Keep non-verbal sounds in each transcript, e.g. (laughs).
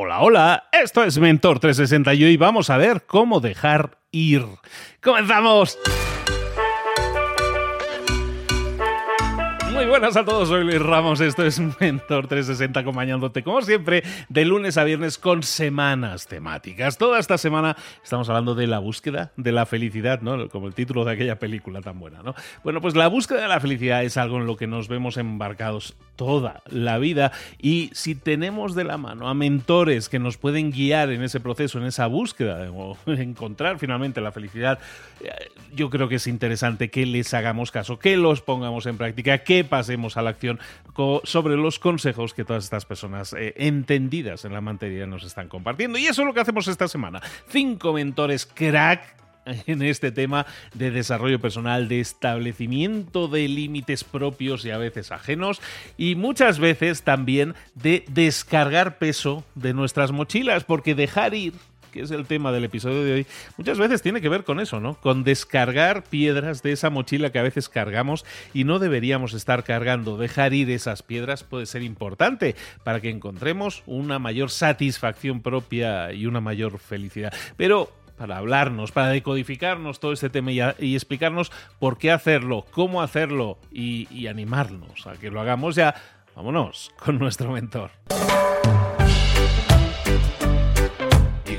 Hola, hola, esto es Mentor 360 y hoy vamos a ver cómo dejar ir. ¡Comenzamos! Buenas a todos, soy Luis Ramos, esto es Mentor 360 acompañándote como siempre de lunes a viernes con semanas temáticas. Toda esta semana estamos hablando de la búsqueda de la felicidad, ¿no? Como el título de aquella película tan buena, ¿no? Bueno, pues la búsqueda de la felicidad es algo en lo que nos vemos embarcados toda la vida y si tenemos de la mano a mentores que nos pueden guiar en ese proceso, en esa búsqueda o (laughs) encontrar finalmente la felicidad, eh, yo creo que es interesante que les hagamos caso, que los pongamos en práctica, que pasemos a la acción sobre los consejos que todas estas personas eh, entendidas en la materia nos están compartiendo. Y eso es lo que hacemos esta semana. Cinco mentores crack en este tema de desarrollo personal, de establecimiento de límites propios y a veces ajenos, y muchas veces también de descargar peso de nuestras mochilas, porque dejar ir que es el tema del episodio de hoy, muchas veces tiene que ver con eso, ¿no? Con descargar piedras de esa mochila que a veces cargamos y no deberíamos estar cargando. Dejar ir esas piedras puede ser importante para que encontremos una mayor satisfacción propia y una mayor felicidad. Pero para hablarnos, para decodificarnos todo este tema y, explicarnos por qué hacerlo, cómo hacerlo y, y animarnos a que lo hagamos ya, vámonos con nuestro mentor.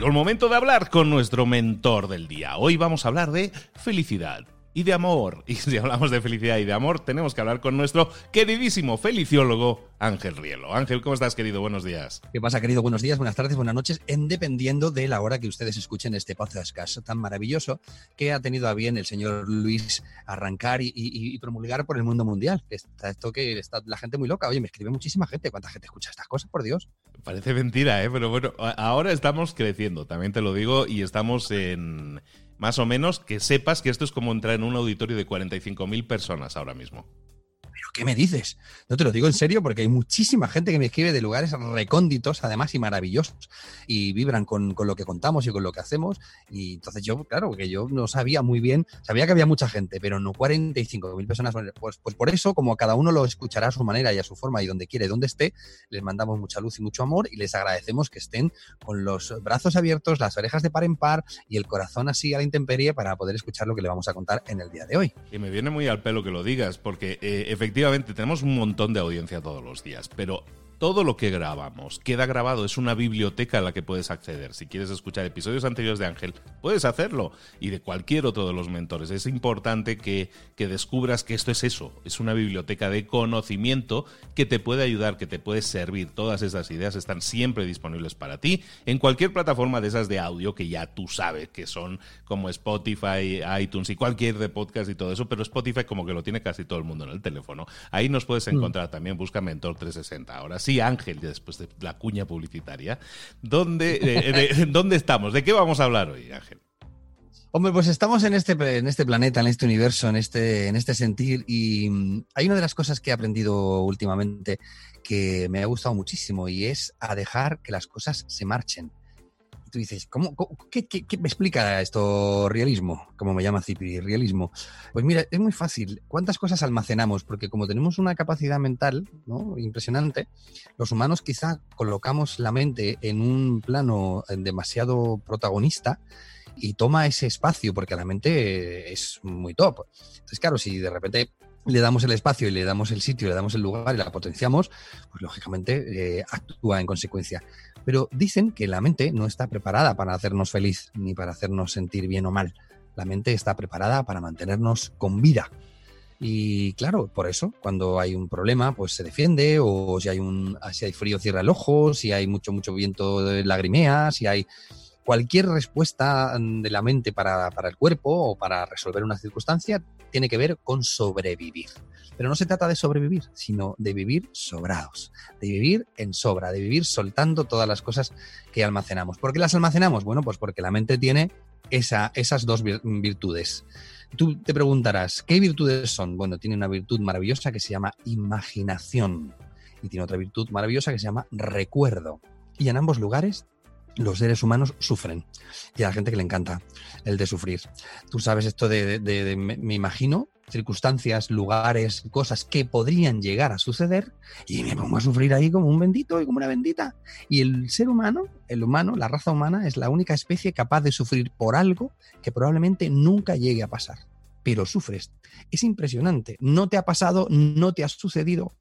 El momento de hablar con nuestro mentor del día. Hoy vamos a hablar de felicidad y de amor. (laughs) Y si hablamos de felicidad y de amor, tenemos que hablar con nuestro queridísimo feliciólogo Ángel Rielo. Ángel, ¿cómo estás, querido? Buenos días. ¿Qué pasa, querido? Buenos días, buenas tardes, buenas noches, en dependiendo de la hora que ustedes escuchen este podcast tan maravilloso que ha tenido a bien el señor Luis arrancar y, promulgar por el mundo mundial. Está esto que está la gente muy loca. Oye, me escribe muchísima gente. ¿Cuánta gente escucha estas cosas, por Dios? Parece mentira, ¿eh? Pero bueno, ahora estamos creciendo, también te lo digo, y estamos en más o menos, que sepas que esto es como entrar en un auditorio de 45.000 personas ahora mismo. ¿Qué me dices? No te lo digo en serio porque hay muchísima gente que me escribe de lugares recónditos, además, y maravillosos, y vibran con, lo que contamos y con lo que hacemos. Y entonces yo, claro, que yo no sabía muy bien, sabía que había mucha gente, pero no 45.000 personas. Pues, pues por eso, como cada uno lo escuchará a su manera y a su forma y donde quiere, donde esté, les mandamos mucha luz y mucho amor y les agradecemos que estén con los brazos abiertos, las orejas de par en par y el corazón así a la intemperie para poder escuchar lo que le vamos a contar en el día de hoy. Y me viene muy al pelo que lo digas, porque eh, efectivamente efectivamente tenemos un montón de audiencia todos los días, pero todo lo que grabamos queda grabado, es una biblioteca a la que puedes acceder. Si quieres escuchar episodios anteriores de Ángel, puedes hacerlo y de cualquier otro de los mentores. Es importante que, que, descubras que esto es eso, es una biblioteca de conocimiento que te puede ayudar, que te puede servir. Todas esas ideas están siempre disponibles para ti en cualquier plataforma de esas de audio que ya tú sabes que son como Spotify, iTunes y cualquier de podcast y todo eso, pero Spotify como que lo tiene casi todo el mundo en el teléfono. Ahí nos puedes mm. encontrar también, busca Mentor 360. Ahora sí sí, Ángel, después de la cuña publicitaria. ¿Dónde, eh, (laughs) ¿Dónde estamos? ¿De qué vamos a hablar hoy, Ángel? Hombre, pues estamos en este, en este planeta, en este universo, en este, en este sentir y mm, hay una de las cosas que he aprendido últimamente que me ha gustado muchísimo y es a dejar que las cosas se marchen tú dices, ¿cómo, qué, me explica esto realismo? Como me llama Cipri, realismo. Pues mira, es muy fácil. ¿Cuántas cosas almacenamos? Porque como tenemos una capacidad mental ¿no? impresionante, los humanos quizá colocamos la mente en un plano demasiado protagonista y toma ese espacio, porque la mente es muy top. Entonces, claro, si de repente le damos el espacio y le damos el sitio, le damos el lugar y la potenciamos, pues lógicamente eh, actúa en consecuencia. Pero dicen que la mente no está preparada para hacernos feliz ni para hacernos sentir bien o mal. La mente está preparada para mantenernos con vida. Y claro, por eso, cuando hay un problema, pues se defiende, o si hay un, si hay frío, cierra el ojo, si hay mucho, mucho viento, lagrimea, si hay cualquier respuesta de la mente para, para el cuerpo o para resolver una circunstancia tiene que ver con sobrevivir. Pero no se trata de sobrevivir, sino de vivir sobrados, de vivir en sobra, de vivir soltando todas las cosas que almacenamos. ¿Por qué las almacenamos? Bueno, pues porque la mente tiene esa, esas dos virtudes. Tú te preguntarás, ¿qué virtudes son? Bueno, tiene una virtud maravillosa que se llama imaginación y tiene otra virtud maravillosa que se llama recuerdo. Y en ambos lugares los seres humanos sufren. Y a la gente que le encanta el de sufrir. Tú sabes esto de, me, imagino circunstancias, lugares, cosas que podrían llegar a suceder y me pongo a sufrir ahí como un bendito y como una bendita. Y el ser humano, el humano, la raza humana es la única especie capaz de sufrir por algo que probablemente nunca llegue a pasar. Pero sufres. Es impresionante. No te ha pasado, no te ha sucedido,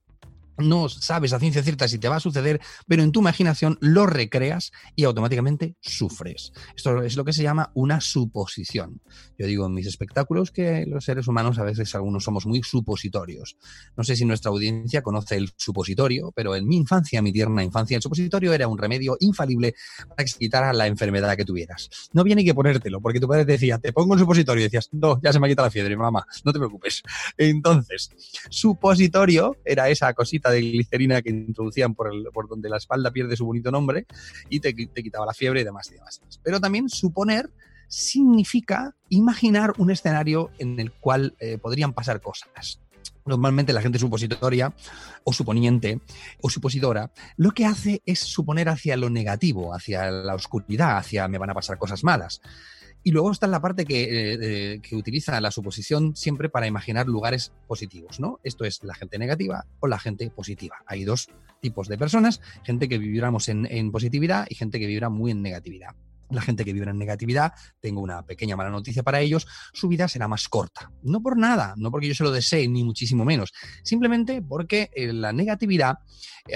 no sabes a ciencia cierta si te va a suceder, pero en tu imaginación lo recreas y automáticamente sufres. Esto es lo que se llama una suposición. Yo digo en mis espectáculos que los seres humanos a veces algunos somos muy supositorios. No sé si nuestra audiencia conoce el supositorio, pero en mi infancia, mi tierna infancia, el supositorio era un remedio infalible para que se quitara la enfermedad que tuvieras. No había ni que ponértelo, porque tu padre te decía, te pongo un supositorio y decías, no, ya se me ha quitado la fiebre, mamá, no te preocupes. Entonces, supositorio era esa cosita de glicerina que introducían por, el, por donde la espalda pierde su bonito nombre y te, quitaba la fiebre y demás y demás. Pero también suponer significa imaginar un escenario en el cual eh, podrían pasar cosas. Normalmente la gente supositoria o suponiente o supositora lo que hace es suponer hacia lo negativo, hacia la oscuridad, hacia me van a pasar cosas malas. Y luego está la parte eh, que, utiliza la suposición siempre para imaginar lugares positivos, ¿no? Esto es la gente negativa o la gente positiva. Hay dos tipos de personas, gente que vibramos en, en positividad y gente que vibra muy en negatividad la gente que vive en negatividad, tengo una pequeña mala noticia para ellos, su vida será más corta. No por nada, no porque yo se lo desee, ni muchísimo menos, simplemente porque eh, la negatividad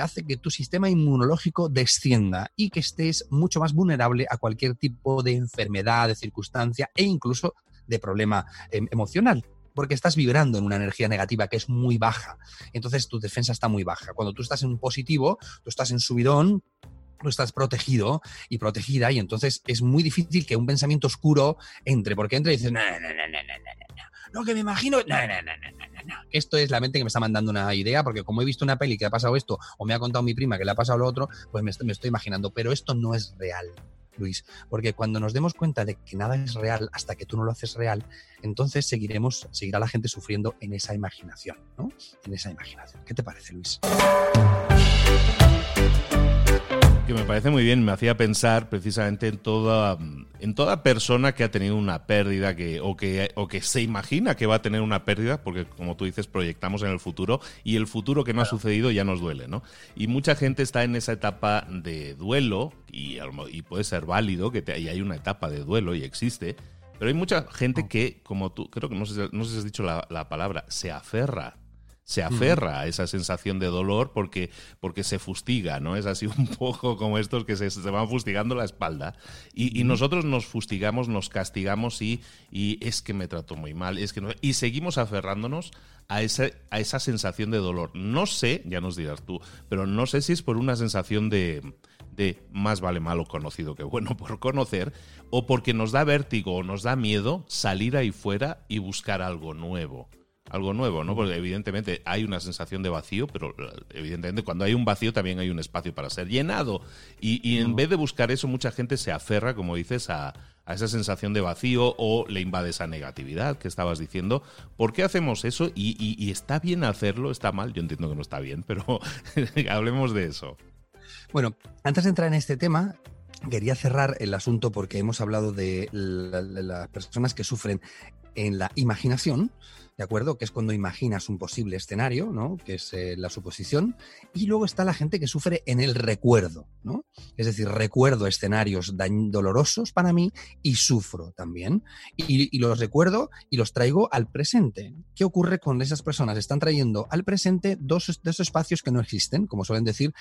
hace que tu sistema inmunológico descienda y que estés mucho más vulnerable a cualquier tipo de enfermedad, de circunstancia e incluso de problema em, emocional porque estás vibrando en una energía negativa que es muy baja. Entonces tu defensa está muy baja. Cuando tú estás en un positivo, tú estás en subidón, estás protegido y protegida y entonces es muy difícil que un pensamiento oscuro entre, porque entra y dices, no, no, no, no, no, no, no, que me imagino, no, no, no, no, no, no. Esto es la mente que me está mandando una idea, porque como he visto una peli que ha pasado esto, o me ha contado mi prima que le ha pasado lo otro, pues me estoy, me estoy imaginando, pero esto no es real. Luis, porque cuando nos demos cuenta de que nada es real hasta que tú no lo haces real, entonces seguiremos, seguirá la gente sufriendo en esa imaginación, ¿no? En esa imaginación. ¿Qué te parece, Luis? Que me parece muy bien, me hacía pensar precisamente en toda, en toda persona que ha tenido una pérdida que, o, que, o que se imagina que va a tener una pérdida, porque como tú dices, proyectamos en el futuro y el futuro que no ha sucedido ya nos duele, ¿no? Y mucha gente está en esa etapa de duelo y, y puede ser válido, que y hay una etapa de duelo y existe, pero hay mucha gente que, como tú, creo que no sé, no sé si has dicho la, la palabra, se aferra se aferra a esa sensación de dolor porque, porque se fustiga, ¿no? Es así (laughs) un poco como estos que se, van fustigando la espalda. Y, nosotros nos fustigamos, nos castigamos y, y, es que me trato muy mal, es que no, y seguimos aferrándonos a, ese, a esa sensación de dolor. No sé, ya nos dirás tú, pero no sé si es por una sensación de, de más vale malo conocido que bueno (laughs) por conocer, o porque nos da vértigo o nos da miedo salir ahí fuera y buscar algo nuevo algo nuevo, ¿no? Porque evidentemente hay una sensación de vacío, pero evidentemente cuando hay un vacío también hay un espacio para ser llenado. Y, en vez de buscar eso, mucha gente se aferra, como dices, a, esa sensación de vacío o le invade esa negatividad que estabas diciendo. ¿Por qué hacemos eso? Y, está bien hacerlo, está mal. Yo entiendo que no está bien, pero (laughs) hablemos de eso. Bueno, antes de entrar en este tema, quería cerrar el asunto porque hemos hablado de las personas que sufren en la imaginación ¿de acuerdo? Que es cuando imaginas un posible escenario, ¿no? Que es eh, la suposición. Y luego está la gente que sufre en el recuerdo, ¿no? Es decir, recuerdo escenarios dolorosos para mí y sufro también. Y, los recuerdo y los traigo al presente. ¿Qué ocurre con esas personas? Están trayendo al presente dos espacios que no existen, como suelen decir,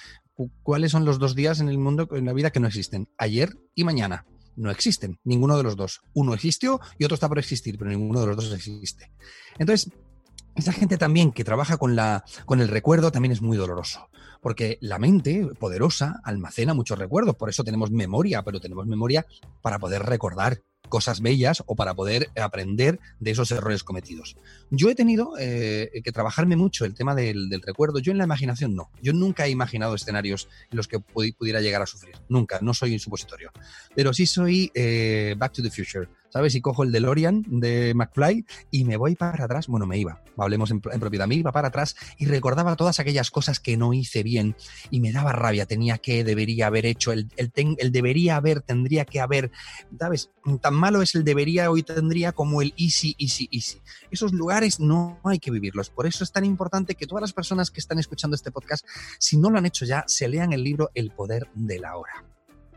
¿cuáles son los dos días en el mundo, en la vida que no existen? Ayer y mañana no existen, ninguno de los dos. Uno existió y otro está por existir, pero ninguno de los dos existe. Entonces, esa gente también que trabaja con, la, con el recuerdo también es muy doloroso, porque la mente poderosa almacena muchos recuerdos, por eso tenemos memoria, pero tenemos memoria para poder recordar cosas bellas o para poder aprender de esos errores cometidos. Yo he tenido eh, que trabajarme mucho el tema del, recuerdo. Yo en la imaginación no. Yo nunca he imaginado escenarios en los que pudiera llegar a sufrir. Nunca. No soy un supositorio. Pero sí soy eh, Back to the Future. ¿Sabes? Y cojo el DeLorean de McFly y me voy para atrás. Bueno, me iba, hablemos en, propiedad, me iba para atrás y recordaba todas aquellas cosas que no hice bien y me daba rabia. Tenía que, debería haber hecho, el, el, el debería haber, tendría que haber, ¿sabes? Tan malo es el debería hoy tendría como el easy, easy, easy. Esos lugares no hay que vivirlos. Por eso es tan importante que todas las personas que están escuchando este podcast, si no lo han hecho ya, se lean el libro El poder de la hora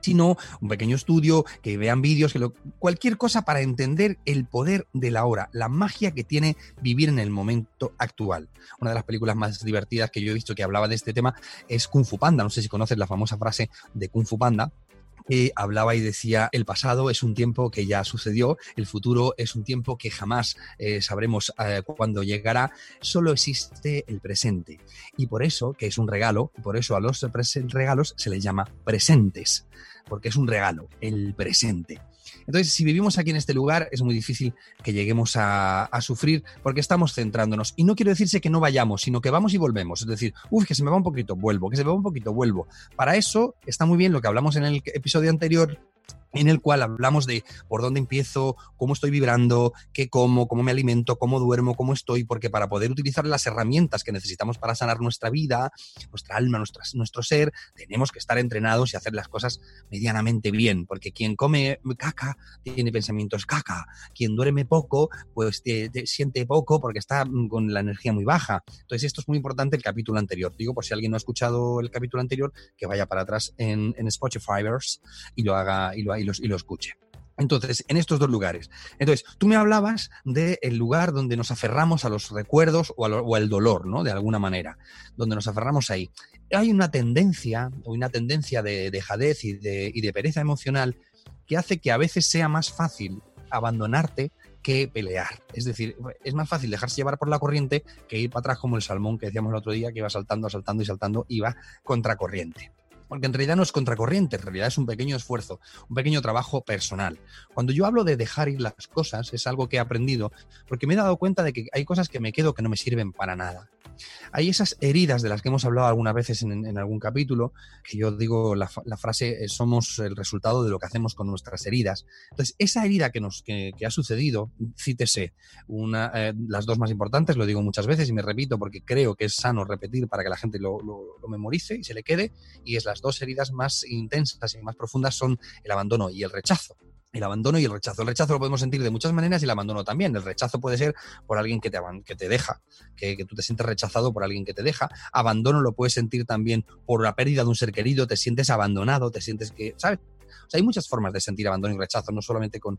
sino un pequeño estudio, que vean vídeos, que cualquier cosa para entender el poder de la hora, la magia que tiene vivir en el momento actual. Una de las películas más divertidas que yo he visto que hablaba de este tema es Kung Fu Panda. No sé si conoces la famosa frase de Kung Fu Panda, hablaba y decía, el pasado es un tiempo que ya sucedió, el futuro es un tiempo que jamás eh, sabremos eh, cuándo llegará, solo existe el presente. Y por eso, que es un regalo, por eso a los regalos se les llama presentes porque es un regalo, el presente. Entonces, si vivimos aquí en este lugar, es muy difícil que lleguemos a, sufrir porque estamos centrándonos. Y no quiero decirse que no vayamos, sino que vamos y volvemos. Es decir, uff, que se me va un poquito, vuelvo, que se me va un poquito, vuelvo. Para eso está muy bien lo que hablamos en el episodio anterior en el cual hablamos de por dónde empiezo, cómo estoy vibrando, qué como, cómo me alimento, cómo duermo, cómo estoy, porque para poder utilizar las herramientas que necesitamos para sanar nuestra vida, nuestra alma, nuestro ser, tenemos que estar entrenados y hacer las cosas medianamente bien, porque quien come caca tiene pensamientos caca, quien duerme poco, pues siente poco porque está mm, con la energía muy baja. Entonces esto es muy importante el capítulo anterior. Digo, por si alguien no ha escuchado el capítulo anterior, que vaya para atrás en, en Spotify y lo haga y lo, y, lo escuche. Entonces, en estos dos lugares. Entonces, tú me hablabas del lugar donde nos aferramos a los recuerdos o, al dolor, ¿no? De alguna manera, donde nos aferramos ahí. Hay una tendencia, una tendencia de dejadez y de, y de pereza emocional que hace que a veces sea más fácil abandonarte que pelear. Es decir, es más fácil dejarse llevar por la corriente que ir para atrás como el salmón que decíamos el otro día, que iba saltando, saltando y saltando, iba contracorriente porque en realidad no es contracorriente, en realidad es un pequeño esfuerzo, un pequeño trabajo personal. Cuando yo hablo de dejar ir las cosas, es algo que he aprendido, porque me he dado cuenta de que hay cosas que me quedo que no me sirven para nada. Hay esas heridas de las que hemos hablado algunas veces en, algún capítulo, que yo digo la, frase, eh, somos el resultado de lo que hacemos con nuestras heridas. Entonces, esa herida que, nos, que, ha sucedido, cítese, una, eh, las dos más importantes, lo digo muchas veces y me repito porque creo que es sano repetir para que la gente lo, lo memorice y se le quede, y es las dos heridas más intensas y más profundas son el abandono y el rechazo el abandono y el rechazo. El rechazo lo podemos sentir de muchas maneras y el abandono también. El rechazo puede ser por alguien que te, que te deja, que, tú te sientes rechazado por alguien que te deja. Abandono lo puedes sentir también por la pérdida de un ser querido, te sientes abandonado, te sientes que, ¿sabes? Hay muchas formas de sentir abandono y rechazo, no solamente con,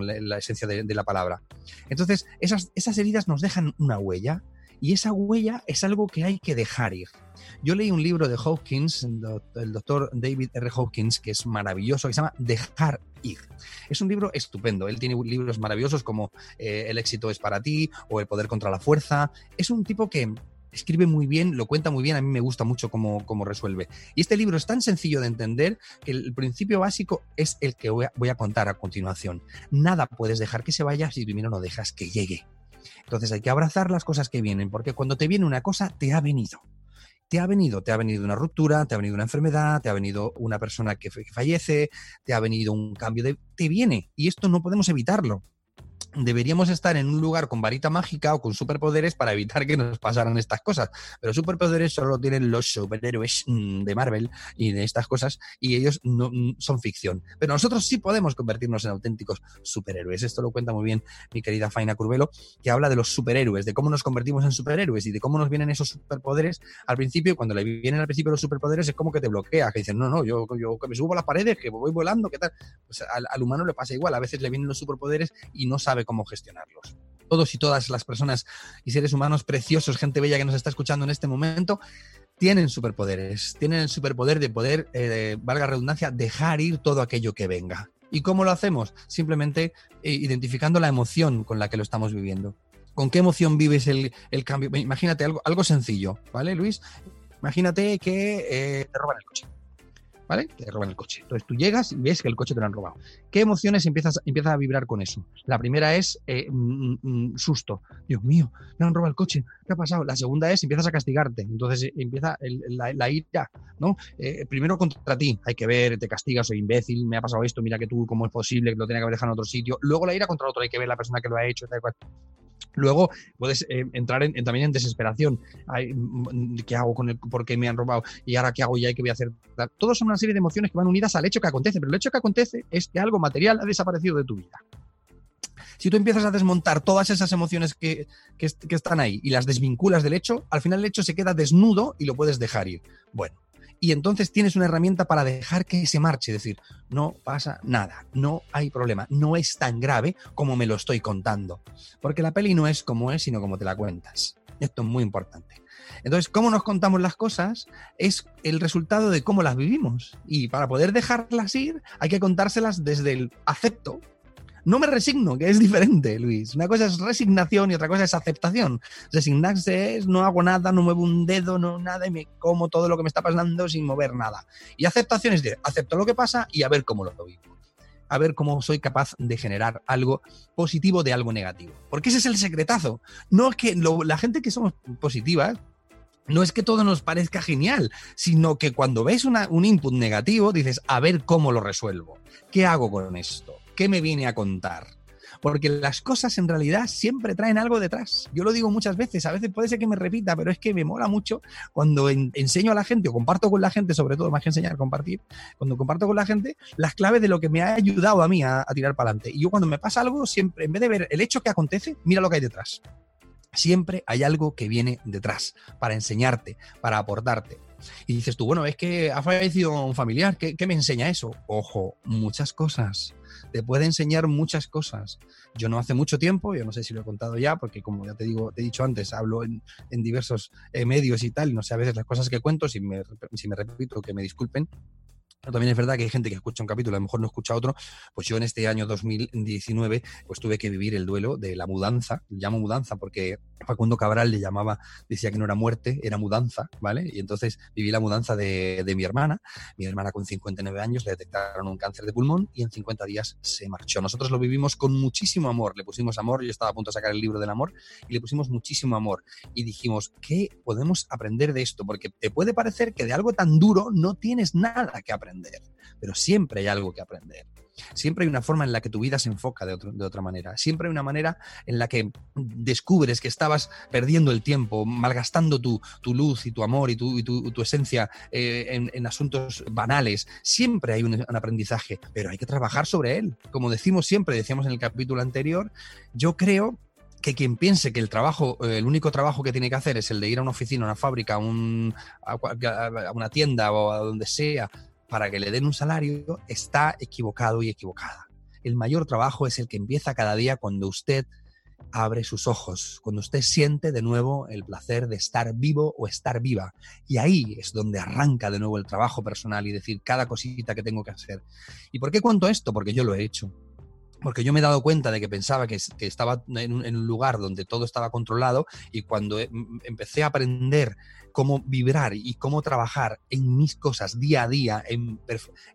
la, esencia de, la palabra. Entonces, esas, esas heridas nos dejan una huella y esa huella es algo que hay que dejar ir. Yo leí un libro de Hawkins, el doctor David R. Hawkins, que es maravilloso, que se llama Dejar ir. Es un libro estupendo. Él tiene libros maravillosos como eh, El éxito es para ti o El poder contra la fuerza. Es un tipo que escribe muy bien, lo cuenta muy bien, a mí me gusta mucho cómo, resuelve. Y este libro es tan sencillo de entender que el principio básico es el que voy a, voy a contar a continuación. Nada puedes dejar que se vaya si primero no dejas que llegue. Entonces hay que abrazar las cosas que vienen, porque cuando te viene una cosa, te ha venido. Te ha venido, te ha venido una ruptura, te ha venido una enfermedad, te ha venido una persona que, fallece, te ha venido un cambio de... te viene y esto no podemos evitarlo deberíamos estar en un lugar con varita mágica o con superpoderes para evitar que nos pasaran estas cosas. Pero superpoderes solo tienen los superhéroes mm, de Marvel y de estas cosas y ellos no mm, son ficción. Pero nosotros sí podemos convertirnos en auténticos superhéroes. Esto lo cuenta muy bien mi querida Faina Curvelo, que habla de los superhéroes, de cómo nos convertimos en superhéroes y de cómo nos vienen esos superpoderes al principio. Cuando le vienen al principio los superpoderes es como que te bloquea, que dicen, no, no, yo, yo me subo a las paredes, que voy volando, ¿qué tal? Pues al, al humano le pasa igual. A veces le vienen los superpoderes y no sabe cómo gestionarlos. Todos y todas las personas y seres humanos preciosos, gente bella que nos está escuchando en este momento, tienen superpoderes, tienen el superpoder de poder, eh, valga redundancia, dejar ir todo aquello que venga. ¿Y cómo lo hacemos? Simplemente eh, identificando la emoción con la que lo estamos viviendo. ¿Con qué emoción vives el, cambio? Imagínate algo, algo sencillo, ¿vale, Luis? Imagínate que eh, te roban el coche. ¿Vale? Te roban el coche. Entonces tú llegas y ves que el coche te lo han robado. ¿Qué emociones empiezas, empiezas a vibrar con eso? La primera es eh, mm, mm, susto. Dios mío, me han robado el coche. ¿Qué ha pasado? La segunda es empiezas a castigarte. Entonces eh, empieza la, ira, ¿no? Eh, primero contra ti. Hay que ver, te castigas, soy imbécil, me ha pasado esto, mira que tú, cómo es posible que lo tenga que haber dejado en otro sitio. Luego la ira contra otro, hay que ver la persona que lo ha hecho, tal cual. Luego puedes eh, entrar en, también en desesperación. Mm, ¿Qué hago con el por qué me han robado? ¿Y ahora qué hago ya? ¿Qué voy a hacer? Todos son una serie de emociones que van unidas al hecho que acontece, pero el hecho que acontece es que algo material ha desaparecido de tu vida. Si tú empiezas a desmontar todas esas emociones que están ahí y las desvinculas del hecho, al final el hecho se queda desnudo y lo puedes dejar ir. Bueno, y entonces tienes una herramienta para dejar que se marche, decir, no pasa nada, no hay problema, no es tan grave como me lo estoy contando, porque la peli no es como es, sino como te la cuentas. Esto es muy importante. Entonces, cómo nos contamos las cosas es el resultado de cómo las vivimos. Y para poder dejarlas ir, hay que contárselas desde el acepto, no me resigno, que es diferente, Luis. Una cosa es resignación y otra cosa es aceptación. Resignarse es no hago nada, no muevo un dedo, no nada y me como todo lo que me está pasando sin mover nada. Y aceptación es de acepto lo que pasa y a ver cómo lo vivo a ver cómo soy capaz de generar algo positivo de algo negativo. Porque ese es el secretazo. No es que la gente que somos positivas, no es que todo nos parezca genial, sino que cuando ves un input negativo, dices, a ver cómo lo resuelvo. ¿Qué hago con esto? ¿Qué me viene a contar? Porque las cosas en realidad siempre traen algo detrás. Yo lo digo muchas veces, a veces puede ser que me repita, pero es que me mola mucho cuando enseño a la gente o comparto con la gente, sobre todo más que enseñar, compartir, cuando comparto con la gente las claves de lo que me ha ayudado a mí a, a tirar para adelante. Y yo cuando me pasa algo, siempre, en vez de ver el hecho que acontece, mira lo que hay detrás. Siempre hay algo que viene detrás para enseñarte, para aportarte. Y dices tú, bueno, es que ha fallecido un familiar, ¿qué, me enseña eso? Ojo, muchas cosas. Te puede enseñar muchas cosas. Yo no hace mucho tiempo, yo no sé si lo he contado ya, porque como ya te digo, te he dicho antes, hablo en, diversos eh, medios y tal, no sé a veces las cosas que cuento, si me, si me repito, que me disculpen, también es verdad que hay gente que escucha un capítulo, a lo mejor no escucha otro. Pues yo en este año 2019, pues tuve que vivir el duelo de la mudanza. Llamo mudanza porque Facundo Cabral le llamaba, decía que no era muerte, era mudanza, ¿vale? Y entonces viví la mudanza de, de mi hermana. Mi hermana con 59 años le detectaron un cáncer de pulmón y en 50 días se marchó. Nosotros lo vivimos con muchísimo amor. Le pusimos amor, yo estaba a punto de sacar el libro del amor y le pusimos muchísimo amor. Y dijimos, ¿qué podemos aprender de esto? Porque te puede parecer que de algo tan duro no tienes nada que aprender pero siempre hay algo que aprender. Siempre hay una forma en la que tu vida se enfoca de, otra manera. Siempre hay una manera en la que descubres que estabas perdiendo el tiempo, malgastando tu, luz y tu amor y tu, esencia eh, en, asuntos banales. Siempre hay un, aprendizaje, pero hay que trabajar sobre él. Como decimos siempre, decíamos en el capítulo anterior, yo creo que quien piense que el trabajo, eh, el único trabajo que tiene que hacer es el de ir a una oficina, a una fábrica, a, a una tienda o a donde sea para que le den un salario, está equivocado y equivocada. El mayor trabajo es el que empieza cada día cuando usted abre sus ojos, cuando usted siente de nuevo el placer de estar vivo o estar viva. Y ahí es donde arranca de nuevo el trabajo personal y decir cada cosita que tengo que hacer. ¿Y por qué cuento esto? Porque yo lo he hecho porque yo me he dado cuenta de que pensaba que, estaba en un, lugar donde todo estaba controlado y cuando empecé a aprender cómo vibrar y cómo trabajar en mis cosas día a día, en,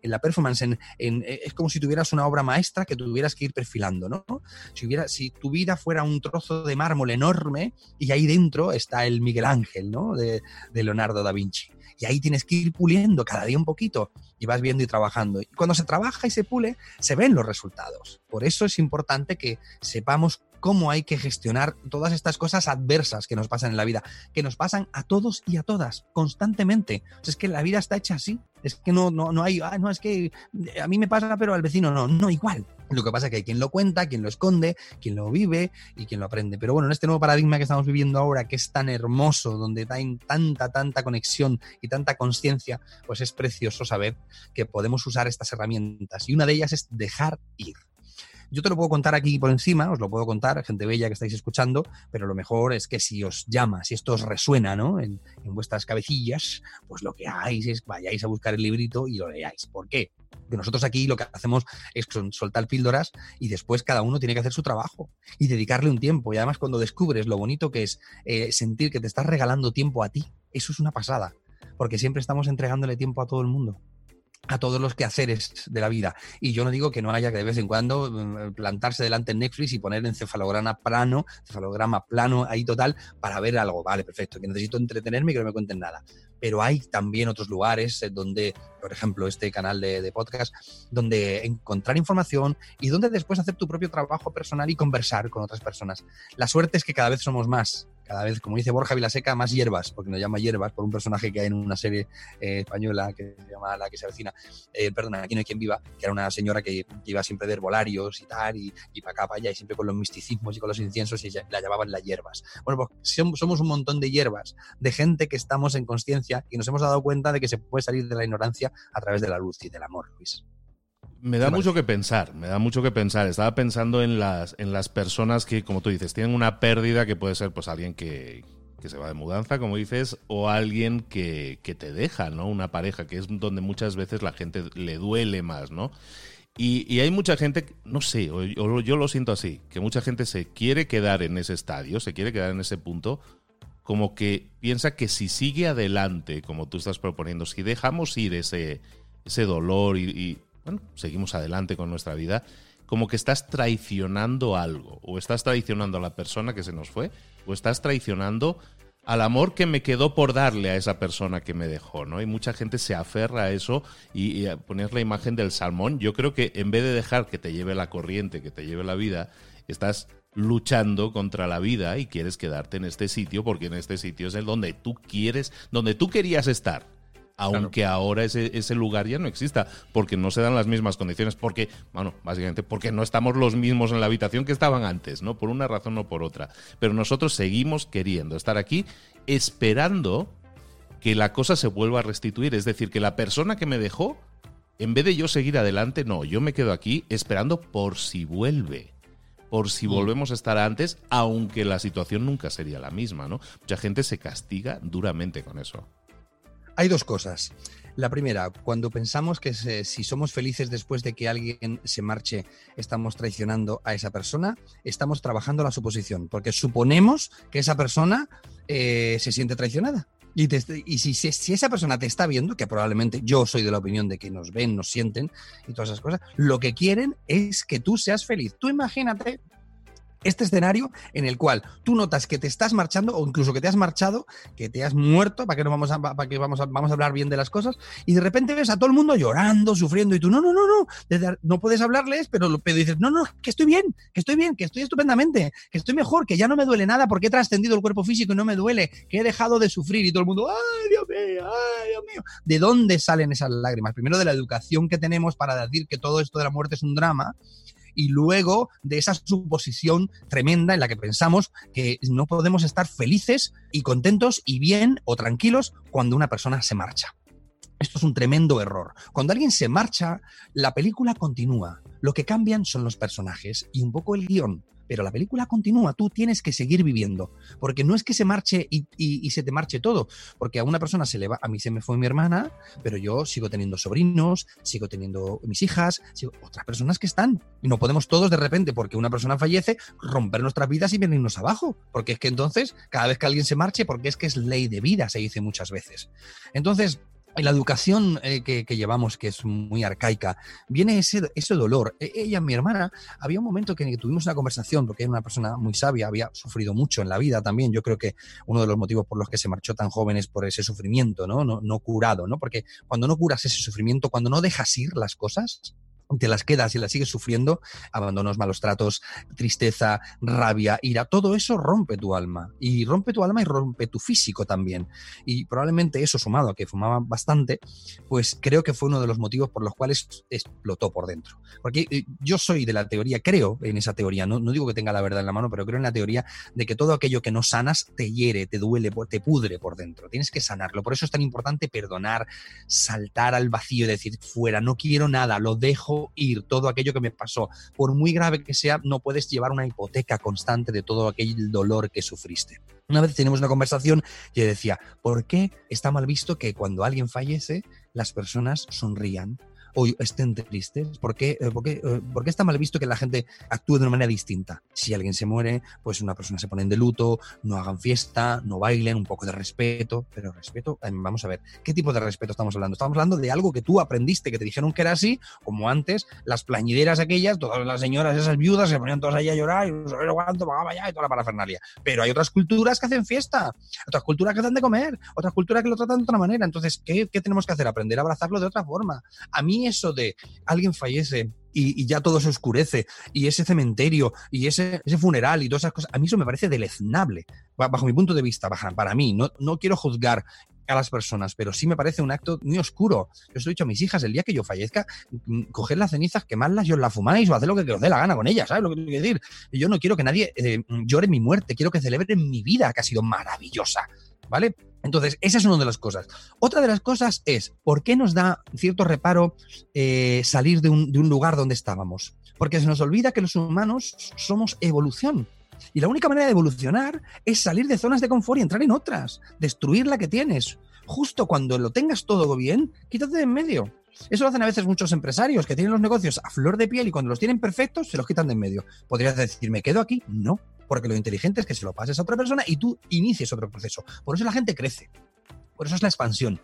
la performance, en, eh, es como si tuvieras una obra maestra que tuvieras que ir perfilando, ¿no? Si, hubiera, si tu vida fuera un trozo de mármol enorme y ahí dentro está el Miguel Ángel, ¿no? de Leonardo da Vinci. Y ahí tienes que ir puliendo cada día un poquito y vas viendo y trabajando. Y cuando se trabaja y se pule, se ven los resultados. Por eso es importante que sepamos cómo hay que gestionar todas estas cosas adversas que nos pasan en la vida, que nos pasan a todos y a todas, constantemente. es que la vida está hecha así. Es que no, no, no hay, ah, no, es que a mí me pasa, pero al vecino no, no igual. Lo que pasa es que hay quien lo cuenta, quien lo esconde, quien lo vive y quien lo aprende. Pero bueno, en este nuevo paradigma que estamos viviendo ahora, que es tan hermoso, donde hay tanta, tanta conexión y tanta conciencia, pues es precioso saber que podemos usar estas herramientas. Y una de ellas es dejar ir. Yo te lo puedo contar aquí por encima, os lo puedo contar, gente bella que estáis escuchando, pero lo mejor es que si os llama, si esto os resuena ¿no? en, vuestras cabecillas, pues lo que hagáis es vayáis a buscar el librito y lo leáis. ¿Por qué? Porque nosotros aquí lo que hacemos es soltar píldoras y después cada uno tiene que hacer su trabajo y dedicarle un tiempo. Y además cuando descubres lo bonito que es eh, sentir que te estás regalando tiempo a ti, eso es una pasada, porque siempre estamos entregándole tiempo a todo el mundo a todos los quehaceres de la vida. Y yo no digo que no haya que de vez en cuando mm, plantarse delante en Netflix y poner encefalograma plano, encefalograma plano ahí total para ver algo. Vale, perfecto, que necesito entretenerme y que no me cuenten nada. Pero hay también otros lugares donde, por ejemplo, este canal de, de podcast, donde encontrar información y donde después hacer tu propio trabajo personal y conversar con otras personas. La suerte es que cada vez somos más cada vez, como dice Borja Vilaseca, más hierbas, porque nos llama hierbas por un personaje que hay en una serie eh, española que se llama La que se avecina, eh, perdona, aquí no hay quien viva, que era una señora que, iba siempre de herbolarios y tal, y, para acá, para allá, y siempre con los misticismos y con los inciensos, y la llamaban las hierbas. Bueno, pues somos un montón de hierbas, de gente que estamos en conciencia y nos hemos dado cuenta de que se puede salir de la ignorancia a través de la luz y del amor, Luis. Me da mucho que pensar, me da mucho que pensar. Estaba pensando en las, en las personas que, como tú dices, tienen una pérdida que puede ser pues alguien que, se va de mudanza, como dices, o alguien que, te deja, ¿no? Una pareja, que es donde muchas veces la gente le duele más, ¿no? Y, hay mucha gente, no sé, yo lo siento así, que mucha gente se quiere quedar en ese estadio, se quiere quedar en ese punto, como que piensa que si sigue adelante, como tú estás proponiendo, si dejamos ir ese, ese dolor y bueno, seguimos adelante con nuestra vida, como que estás traicionando algo, o estás traicionando a la persona que se nos fue, o estás traicionando al amor que me quedó por darle a esa persona que me dejó, ¿no? Y mucha gente se aferra a eso y, a poner la imagen del salmón. Yo creo que en vez de dejar que te lleve la corriente, que te lleve la vida, estás luchando contra la vida y quieres quedarte en este sitio porque en este sitio es el donde tú quieres, donde tú querías estar aunque ahora ese, ese, lugar ya no exista, porque no se dan las mismas condiciones, porque, bueno, básicamente porque no estamos los mismos en la habitación que estaban antes, ¿no? Por una razón o por otra. Pero nosotros seguimos queriendo estar aquí esperando que la cosa se vuelva a restituir, es decir, que la persona que me dejó, en vez de yo seguir adelante, no, yo me quedo aquí esperando por si vuelve por si mm. volvemos a estar antes, aunque la situación nunca sería la misma, ¿no? Mucha gente se castiga duramente con eso. Hay dos cosas. La primera, cuando pensamos que si somos felices después de que alguien se marche, estamos traicionando a esa persona, estamos trabajando la suposición, porque suponemos que esa persona eh, se siente traicionada. Y, y si, si, esa persona te está viendo, que probablemente yo soy de la opinión de que nos ven, nos sienten y todas esas cosas, lo que quieren es que tú seas feliz. Tú imagínate este escenario en el cual tú notas que te estás marchando o incluso que te has marchado, que te has muerto, para que no vamos a, para que vamos vamos a hablar bien de las cosas, y de repente ves a todo el mundo llorando, sufriendo, y tú, no, no, no, no, no puedes hablarles, pero, pero dices, no, no, que estoy bien, que estoy bien, que estoy estupendamente, que estoy mejor, que ya no me duele nada porque he trascendido el cuerpo físico y no me duele, que he dejado de sufrir, y todo el mundo, ay, Dios mío, ay, Dios mío. ¿De dónde salen esas lágrimas? Primero de la educación que tenemos para decir que todo esto de la muerte es un drama, y luego de esa suposición tremenda en la que pensamos que no podemos estar felices y contentos y bien o tranquilos cuando una persona se marcha. Esto es un tremendo error. Cuando alguien se marcha, la película continúa. Lo que cambian son los personajes y un poco el guion pero la película continúa, tú tienes que seguir viviendo, porque no es que se marche y, se te marche todo, porque a una persona se le va, a mí se me fue mi hermana, pero yo sigo teniendo sobrinos, sigo teniendo mis hijas, sigo, otras personas que están, y no podemos todos de repente, porque una persona fallece, romper nuestras vidas y venirnos abajo, porque es que entonces, cada vez que alguien se marche, porque es que es ley de vida, se dice muchas veces. Entonces, en la educación eh, que, llevamos, que es muy arcaica, viene ese, ese dolor. E, ella, mi hermana, había un momento que tuvimos una conversación, porque era una persona muy sabia, había sufrido mucho en la vida también. Yo creo que uno de los motivos por los que se marchó tan joven es por ese sufrimiento, ¿no? No, no curado, ¿no? Porque cuando no curas ese sufrimiento, cuando no dejas ir las cosas, te las quedas y las sigues sufriendo, abandonos, malos tratos, tristeza, rabia, ira, todo eso rompe tu alma. Y rompe tu alma y rompe tu físico también. Y probablemente eso sumado a que fumaba bastante, pues creo que fue uno de los motivos por los cuales explotó por dentro. Porque eh, yo soy de la teoría, creo en esa teoría, no, no digo que tenga la verdad en la mano, pero creo en la teoría de que todo aquello que no sanas te hiere, te duele, te pudre por dentro. Tienes que sanarlo. Por eso es tan importante perdonar, saltar al vacío decir, fuera, no quiero nada, lo dejo ir todo aquello que me pasó. Por muy grave que sea, no puedes llevar una hipoteca constante de todo aquel dolor que sufriste. Una vez tenemos una conversación y decía, ¿por qué está mal visto que cuando alguien fallece las personas sonrían? O estén tristes? ¿Por qué, eh, por, qué, eh, por qué está mal visto que la gente actúe de una manera distinta? Si alguien se muere, pues una persona se pone de luto, no hagan fiesta, no bailen, un poco de respeto, pero respeto, eh, vamos a ver, ¿qué tipo de respeto estamos hablando? Estamos hablando de algo que tú aprendiste, que te dijeron que era así, como antes, las plañideras aquellas, todas las señoras, esas viudas, se ponían todas ahí a llorar y no sé cuánto, allá y toda la parafernalia. Pero hay otras culturas que hacen fiesta, otras culturas que hacen de comer, otras culturas que lo tratan de otra manera. Entonces, ¿qué, qué tenemos que hacer? Aprender a abrazarlo de otra forma. A mí eso de alguien fallece y, ya todo se oscurece, y ese cementerio, y ese, funeral, y todas esas cosas, a mí eso me parece deleznable, bajo mi punto de vista, para mí. No, no quiero juzgar a las personas, pero sí me parece un acto muy oscuro. Yo os he dicho a mis hijas, el día que yo fallezca, mm, coger las cenizas, quemarlas y os las fumáis o hacer lo que os dé la gana con ellas, ¿sabes lo que quiero decir? Yo no quiero que nadie eh, llore mi muerte, quiero que celebren mi vida, que ha sido maravillosa, ¿vale? Entonces, esa es una de las cosas. Otra de las cosas es, ¿por qué nos da cierto reparo eh, salir de un, de un lugar donde estábamos? Porque se nos olvida que los humanos somos evolución. Y la única manera de evolucionar es salir de zonas de confort y entrar en otras, destruir la que tienes. Justo cuando lo tengas todo bien, quítate de en medio. Eso lo hacen a veces muchos empresarios que tienen los negocios a flor de piel y cuando los tienen perfectos se los quitan de en medio. ¿Podrías decir, me quedo aquí? No, porque lo inteligente es que se lo pases a otra persona y tú inicies otro proceso. Por eso la gente crece. Por eso es la expansión.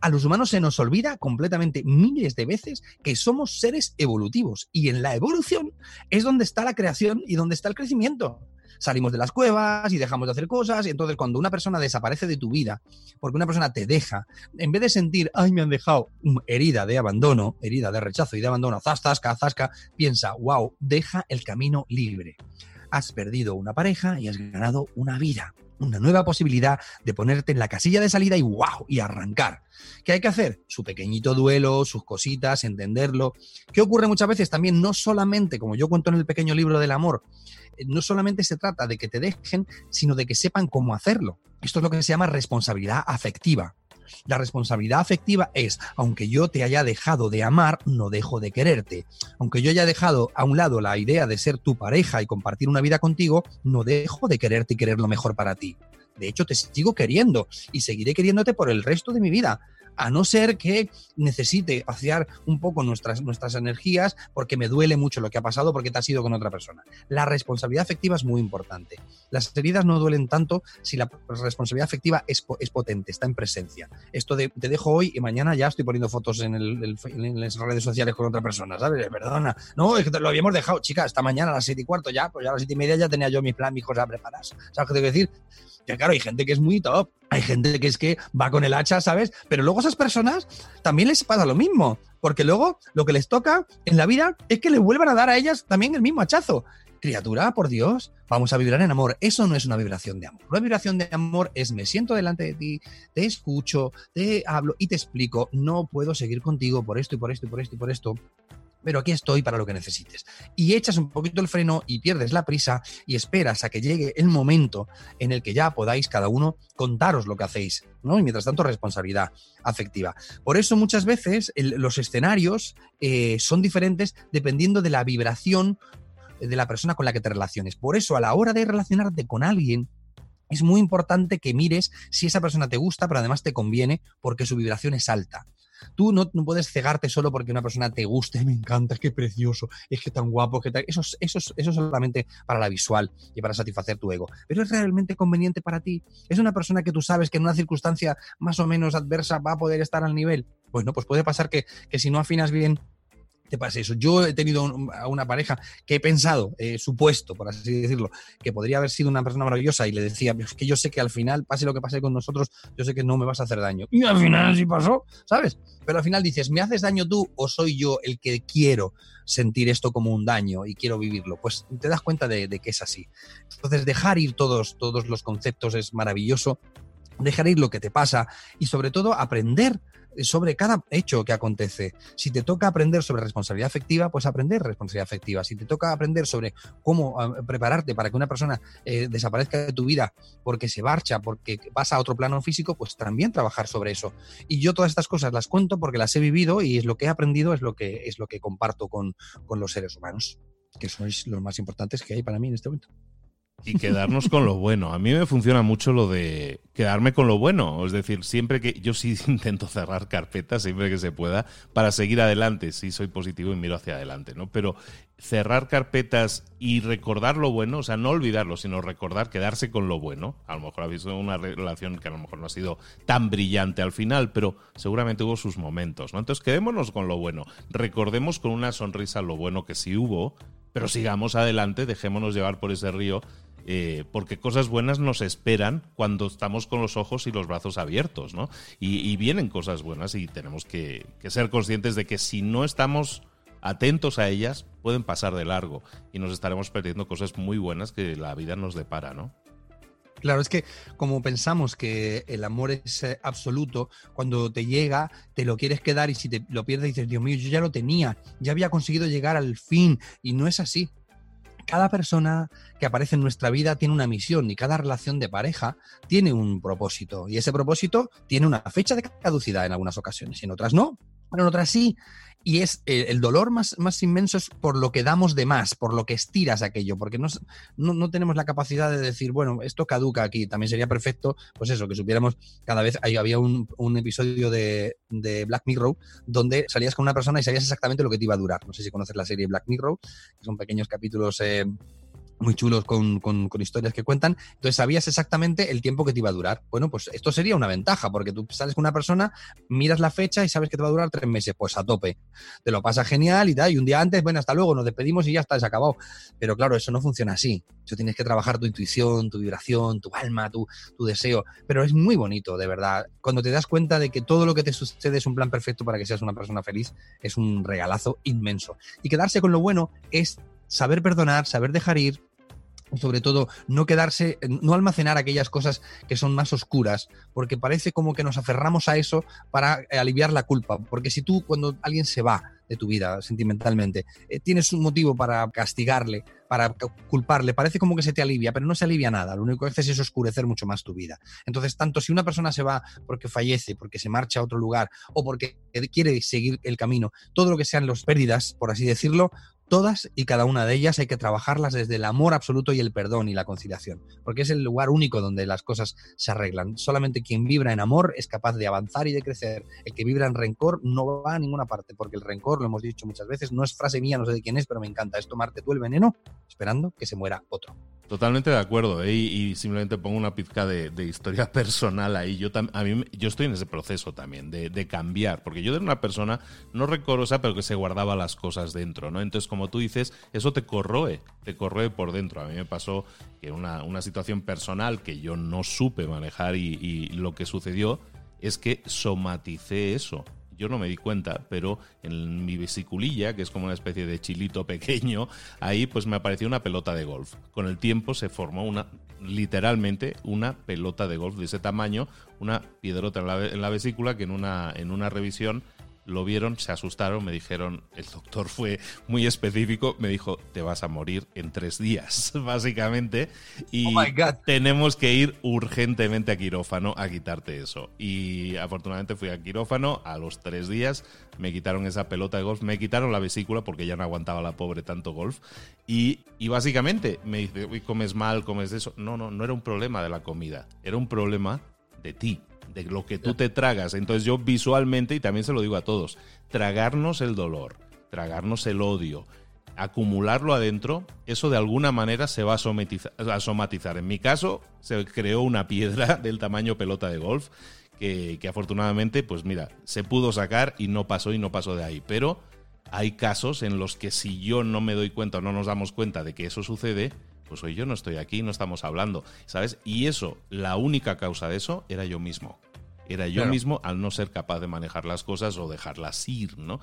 A los humanos se nos olvida completamente miles de veces que somos seres evolutivos y en la evolución es donde está la creación y donde está el crecimiento salimos de las cuevas y dejamos de hacer cosas. Y entonces, cuando una persona desaparece de tu vida, porque una persona te deja, en vez de sentir, ay, me han dejado herida de abandono, herida de rechazo y de abandono, zasca, zasca, piensa, wow, deja el camino libre has perdido una pareja y has ganado una vida, una nueva posibilidad de ponerte en la casilla de salida y wow, y arrancar. ¿Qué hay que hacer? Su pequeñito duelo, sus cositas, entenderlo. ¿Qué ocurre muchas veces? También no solamente, como yo cuento en el pequeño libro del amor, no solamente se trata de que te dejen, sino de que sepan cómo hacerlo. Esto es lo que se llama responsabilidad afectiva. La responsabilidad afectiva es, aunque yo te haya dejado de amar, no dejo de quererte. Aunque yo haya dejado a un lado la idea de ser tu pareja y compartir una vida contigo, no dejo de quererte y querer lo mejor para ti. De hecho, te sigo queriendo y seguiré queriéndote por el resto de mi vida a no ser que necesite vaciar un poco nuestras, nuestras energías porque me duele mucho lo que ha pasado porque te has ido con otra persona. La responsabilidad afectiva es muy importante. Las heridas no duelen tanto si la responsabilidad afectiva es, es potente, está en presencia. Esto de te dejo hoy y mañana ya estoy poniendo fotos en, el, en las redes sociales con otra persona, ¿sabes? Perdona. No, es que lo habíamos dejado, chica, esta mañana a las siete y cuarto ya, pues ya a las siete y media ya tenía yo mi plan, mis cosas preparadas. ¿Sabes qué te quiero decir? Que claro, hay gente que es muy top, hay gente que es que va con el hacha, ¿sabes? Pero luego a esas personas también les pasa lo mismo, porque luego lo que les toca en la vida es que le vuelvan a dar a ellas también el mismo hachazo. Criatura, por Dios, vamos a vibrar en amor. Eso no es una vibración de amor. Una vibración de amor es me siento delante de ti, te escucho, te hablo y te explico, no puedo seguir contigo por esto y por esto y por esto y por esto pero aquí estoy para lo que necesites. Y echas un poquito el freno y pierdes la prisa y esperas a que llegue el momento en el que ya podáis cada uno contaros lo que hacéis, ¿no? Y mientras tanto, responsabilidad afectiva. Por eso muchas veces los escenarios eh, son diferentes dependiendo de la vibración de la persona con la que te relaciones. Por eso, a la hora de relacionarte con alguien, es muy importante que mires si esa persona te gusta, pero además te conviene porque su vibración es alta. Tú no, puedes cegarte solo porque una persona te guste, me encanta, es que precioso, es que tan guapo, que tal. Eso, eso, eso solamente para la visual y para satisfacer tu ego. Pero es realmente conveniente para ti. Es una persona que tú sabes que en una circunstancia más o menos adversa va a poder estar al nivel. Bueno, pues puede pasar que, que si no afinas bien te pase eso. Yo he tenido a una pareja que he pensado, he supuesto, por así decirlo, que podría haber sido una persona maravillosa y le decía, es que yo sé que al final, pase lo que pase con nosotros, yo sé que no me vas a hacer daño. Y al final sí pasó, ¿sabes? Pero al final dices, ¿me haces daño tú o soy yo el que quiero sentir esto como un daño y quiero vivirlo? Pues te das cuenta de, de que es así. Entonces, dejar ir todos, todos los conceptos es maravilloso dejar ir lo que te pasa y sobre todo aprender sobre cada hecho que acontece. Si te toca aprender sobre responsabilidad afectiva, pues aprender responsabilidad afectiva. Si te toca aprender sobre cómo ah, prepararte para que una persona eh, desaparezca de tu vida porque se marcha, porque pasa a otro plano físico, pues también trabajar sobre eso. Y yo todas estas cosas las cuento porque las he vivido y es lo que he aprendido, es lo que, es lo que comparto con, con los seres humanos, que sois los más importantes que hay para mí en este momento. Y quedarnos con lo bueno. A mí me funciona mucho lo de quedarme con lo bueno. Es decir, siempre que yo sí (laughs) intento cerrar carpetas, siempre que se pueda, para seguir adelante. Sí soy positivo y miro hacia adelante, ¿no? Pero cerrar carpetas y recordar lo bueno, o sea, no olvidarlo, sino recordar, quedarse con lo bueno. A lo mejor ha visto una relación que a lo mejor no ha sido tan brillante al final, pero seguramente hubo sus momentos, ¿no? Entonces, quedémonos con lo bueno. Recordemos con una sonrisa lo bueno que sí hubo, pero sigamos adelante, dejémonos llevar por ese río eh, porque cosas buenas nos esperan cuando estamos con los ojos y los brazos abiertos, ¿no? Y, vienen cosas buenas y tenemos que, ser conscientes de que si no estamos atentos a ellas, pueden pasar de largo y nos estaremos perdiendo cosas muy buenas que la vida nos depara, ¿no? Claro, es que como pensamos que el amor es eh, absoluto, cuando te llega, te lo quieres quedar y si te lo pierdes dices, Dios mío, yo ya lo tenía, ya había conseguido llegar al fin y no es así cada persona que aparece en nuestra vida tiene una misión y cada relación de pareja tiene un propósito. Y ese propósito tiene una fecha de caducidad en algunas ocasiones y en otras no, pero en otras sí y es eh, el dolor más, más inmenso es por lo que damos de más, por lo que estiras aquello, porque no, no, tenemos la capacidad de decir, bueno, esto caduca aquí. También sería perfecto, pues eso, que supiéramos cada vez. Ahí había un, episodio de, Black Mirror donde salías con una persona y sabías exactamente lo que te iba a durar. No sé si conoces la serie Black Mirror, que son pequeños capítulos. Eh, muy chulos con, con, historias que cuentan. Entonces sabías exactamente el tiempo que te iba a durar. Bueno, pues esto sería una ventaja, porque tú sales con una persona, miras la fecha y sabes que te va a durar tres meses, pues a tope. Te lo pasa genial y tal, y un día antes, bueno, hasta luego, nos despedimos y ya está, se acabado. Pero claro, eso no funciona así. Tú tienes que trabajar tu intuición, tu vibración, tu alma, tu, tu deseo. Pero es muy bonito, de verdad. Cuando te das cuenta de que todo lo que te sucede es un plan perfecto para que seas una persona feliz, es un regalazo inmenso. Y quedarse con lo bueno es saber perdonar, saber dejar ir, sobre todo no quedarse, no almacenar aquellas cosas que son más oscuras, porque parece como que nos aferramos a eso para eh, aliviar la culpa, porque si tú cuando alguien se va de tu vida sentimentalmente, eh, tienes un motivo para castigarle, para culparle, parece como que se te alivia, pero no se alivia nada, lo único que haces es oscurecer mucho más tu vida. Entonces, tanto si una persona se va porque fallece, porque se marcha a otro lugar o porque quiere seguir el camino, todo lo que sean las pérdidas, por así decirlo, Todas y cada una de ellas hay que trabajarlas desde el amor absoluto y el perdón y la conciliación, porque es el lugar único donde las cosas se arreglan. Solamente quien vibra en amor es capaz de avanzar y de crecer. El que vibra en rencor no va a ninguna parte, porque el rencor, lo hemos dicho muchas veces, no es frase mía, no sé de quién es, pero me encanta, es tomarte tú el veneno esperando que se muera otro. Totalmente de acuerdo, ¿eh? y, simplemente pongo una pizca de, historia (laughs) personal ahí. Yo, a mí, yo estoy en ese proceso también de, cambiar, porque yo era una persona no recorosa, pero que se guardaba las cosas dentro, ¿no? Entonces, como tú dices, eso te corroe, te corroe por dentro. A mí me pasó que una, una situación personal que yo no supe manejar y lo que sucedió es que somaticé eso yo no me di cuenta, pero en mi vesiculilla, que es como una especie de chilito (laughs) pequeño, ahí pues me apareció una pelota de golf. Con el tiempo se formó una, literalmente, una pelota de golf de ese tamaño, una piedrota en la, en la vesícula que en una, en una revisión lo vieron, se asustaron, me dijeron, el doctor fue muy específico, me dijo, te vas a morir en tres días, (laughs) básicamente, y oh tenemos que ir urgentemente a quirófano a quitarte eso. Y afortunadamente fui a quirófano, a los tres días me quitaron esa pelota de golf, me quitaron la vesícula porque ya no aguantaba la pobre tanto golf, y, y básicamente me dice, uy, comes mal, comes eso. No, no, no era un problema de la comida, era un problema de ti de lo que tú te tragas. Entonces yo visualmente, y también se lo digo a todos, tragarnos el dolor, tragarnos el odio, acumularlo adentro, eso de alguna manera se va a somatizar. A somatizar. En mi caso, se creó una piedra (laughs) del tamaño pelota de golf que, que, afortunadamente, pues mira, se pudo sacar y no pasó y no pasó de ahí. Pero hay casos en los que si yo no me doy cuenta o no nos damos cuenta de que eso sucede, pues hoy yo no estoy aquí, no estamos hablando, ¿sabes? Y eso, la única causa de eso era yo mismo. Era yo mismo al no ser capaz de manejar las cosas o dejarlas ir, ¿no?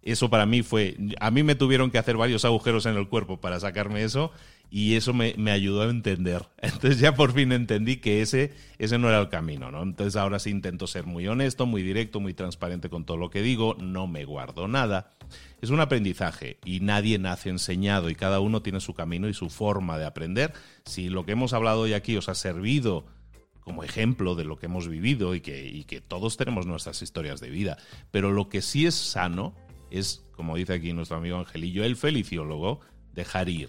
Eso para mí fue, a mí me tuvieron que hacer varios agujeros en el cuerpo para sacarme eso y eso me, ayudó a entender. (laughs) Entonces ya por fin entendí que ese, ese no era el camino, ¿no? Entonces ahora sí intento ser muy honesto, muy directo, muy transparente con todo lo que digo, no me guardo nada es un aprendizaje y nadie nace enseñado y cada uno tiene su camino y su forma de aprender. Si lo que hemos hablado hoy aquí os ha servido como ejemplo de lo que hemos vivido y que, que todos tenemos nuestras historias de vida, pero lo que sí es sano es, como dice aquí nuestro amigo Angelillo, el feliciólogo, dejar ir,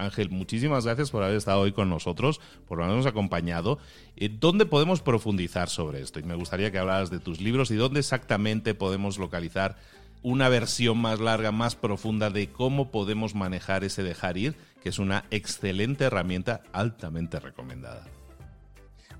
Ángel, muchísimas gracias por haber estado hoy con nosotros, por habernos acompañado. Eh, ¿Dónde podemos profundizar sobre esto? Y me gustaría que hablaras de tus libros y dónde exactamente podemos localizar una versión más larga, más profunda de cómo podemos manejar ese dejar ir, que es una excelente herramienta altamente recomendada.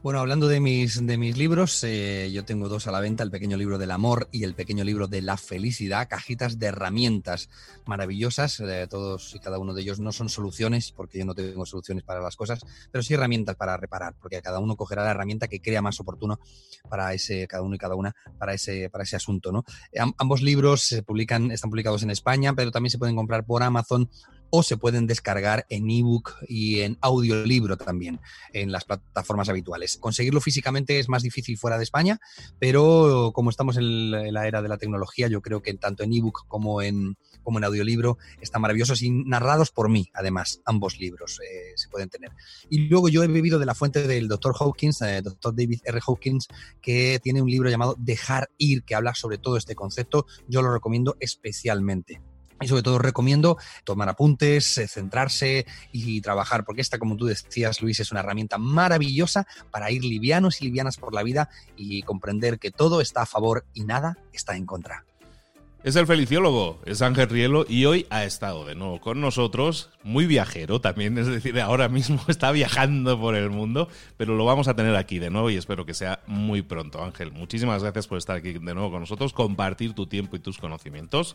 Bueno, hablando de mis, de mis libros, eh, yo tengo dos a la venta, el pequeño libro del amor y el pequeño libro de la felicidad, cajitas de herramientas maravillosas, eh, todos y cada uno de ellos no son soluciones, porque yo no tengo soluciones para las cosas, pero sí herramientas para reparar, porque cada uno cogerá la herramienta que crea más oportuno para ese, cada uno y cada una, para ese, para ese asunto. ¿no? ambos libros se publican, están publicados en España, pero también se pueden comprar por Amazon o se pueden descargar en ebook y en audiolibro también en las plataformas habituales. Conseguirlo físicamente es más difícil fuera de España, pero como estamos en la era de la tecnología, yo creo que tanto en ebook como en, como en audiolibro están maravillosos y narrados por mí, además, ambos libros eh, se pueden tener. Y luego yo he bebido de la fuente del Dr. Hawkins, eh, Dr. David R. Hawkins, que tiene un libro llamado Dejar ir, que habla sobre todo este concepto. Yo lo recomiendo especialmente. Y sobre todo recomiendo tomar apuntes, eh, centrarse y trabajar, porque esta, como tú decías, Luis, es una herramienta maravillosa para ir livianos y livianas por la vida y comprender que todo está a favor y nada está en contra. Es el feliciólogo, es Ángel Rielo y hoy ha estado de nuevo con nosotros, muy viajero también, es decir, ahora mismo está viajando por el mundo, pero lo vamos a tener aquí de nuevo y espero que sea muy pronto. Ángel, muchísimas gracias por estar aquí de nuevo con nosotros, compartir tu tiempo y tus conocimientos.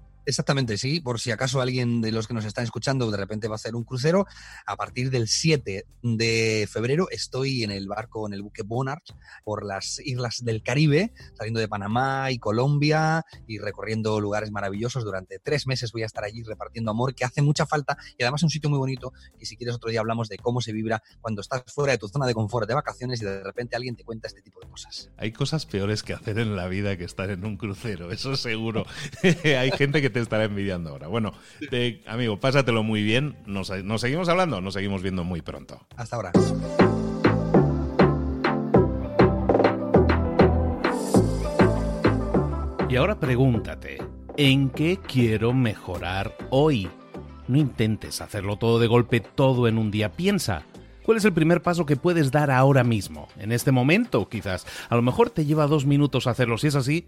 Exactamente, sí. Por si acaso alguien de los que nos están escuchando de repente va a hacer un crucero, a partir del 7 de febrero estoy en el barco, en el buque Bonard, por las islas del Caribe, saliendo de Panamá y Colombia y recorriendo lugares maravillosos. Durante tres meses voy a estar allí repartiendo amor, que hace mucha falta y además es un sitio muy bonito. Y si quieres otro día hablamos de cómo se vibra cuando estás fuera de tu zona de confort de vacaciones y de repente alguien te cuenta este tipo de cosas. Hay cosas peores que hacer en la vida que estar en un crucero, eso seguro. (laughs) Hay gente que te estará envidiando ahora. Bueno, amigo, pásatelo muy bien. Nos, nos seguimos hablando, nos seguimos viendo muy pronto. Hasta ahora. Y ahora pregúntate, ¿en qué quiero mejorar hoy? No intentes hacerlo todo de golpe, todo en un día. Piensa, ¿cuál es el primer paso que puedes dar ahora mismo? En este momento, quizás. A lo mejor te lleva dos minutos hacerlo. Si es así,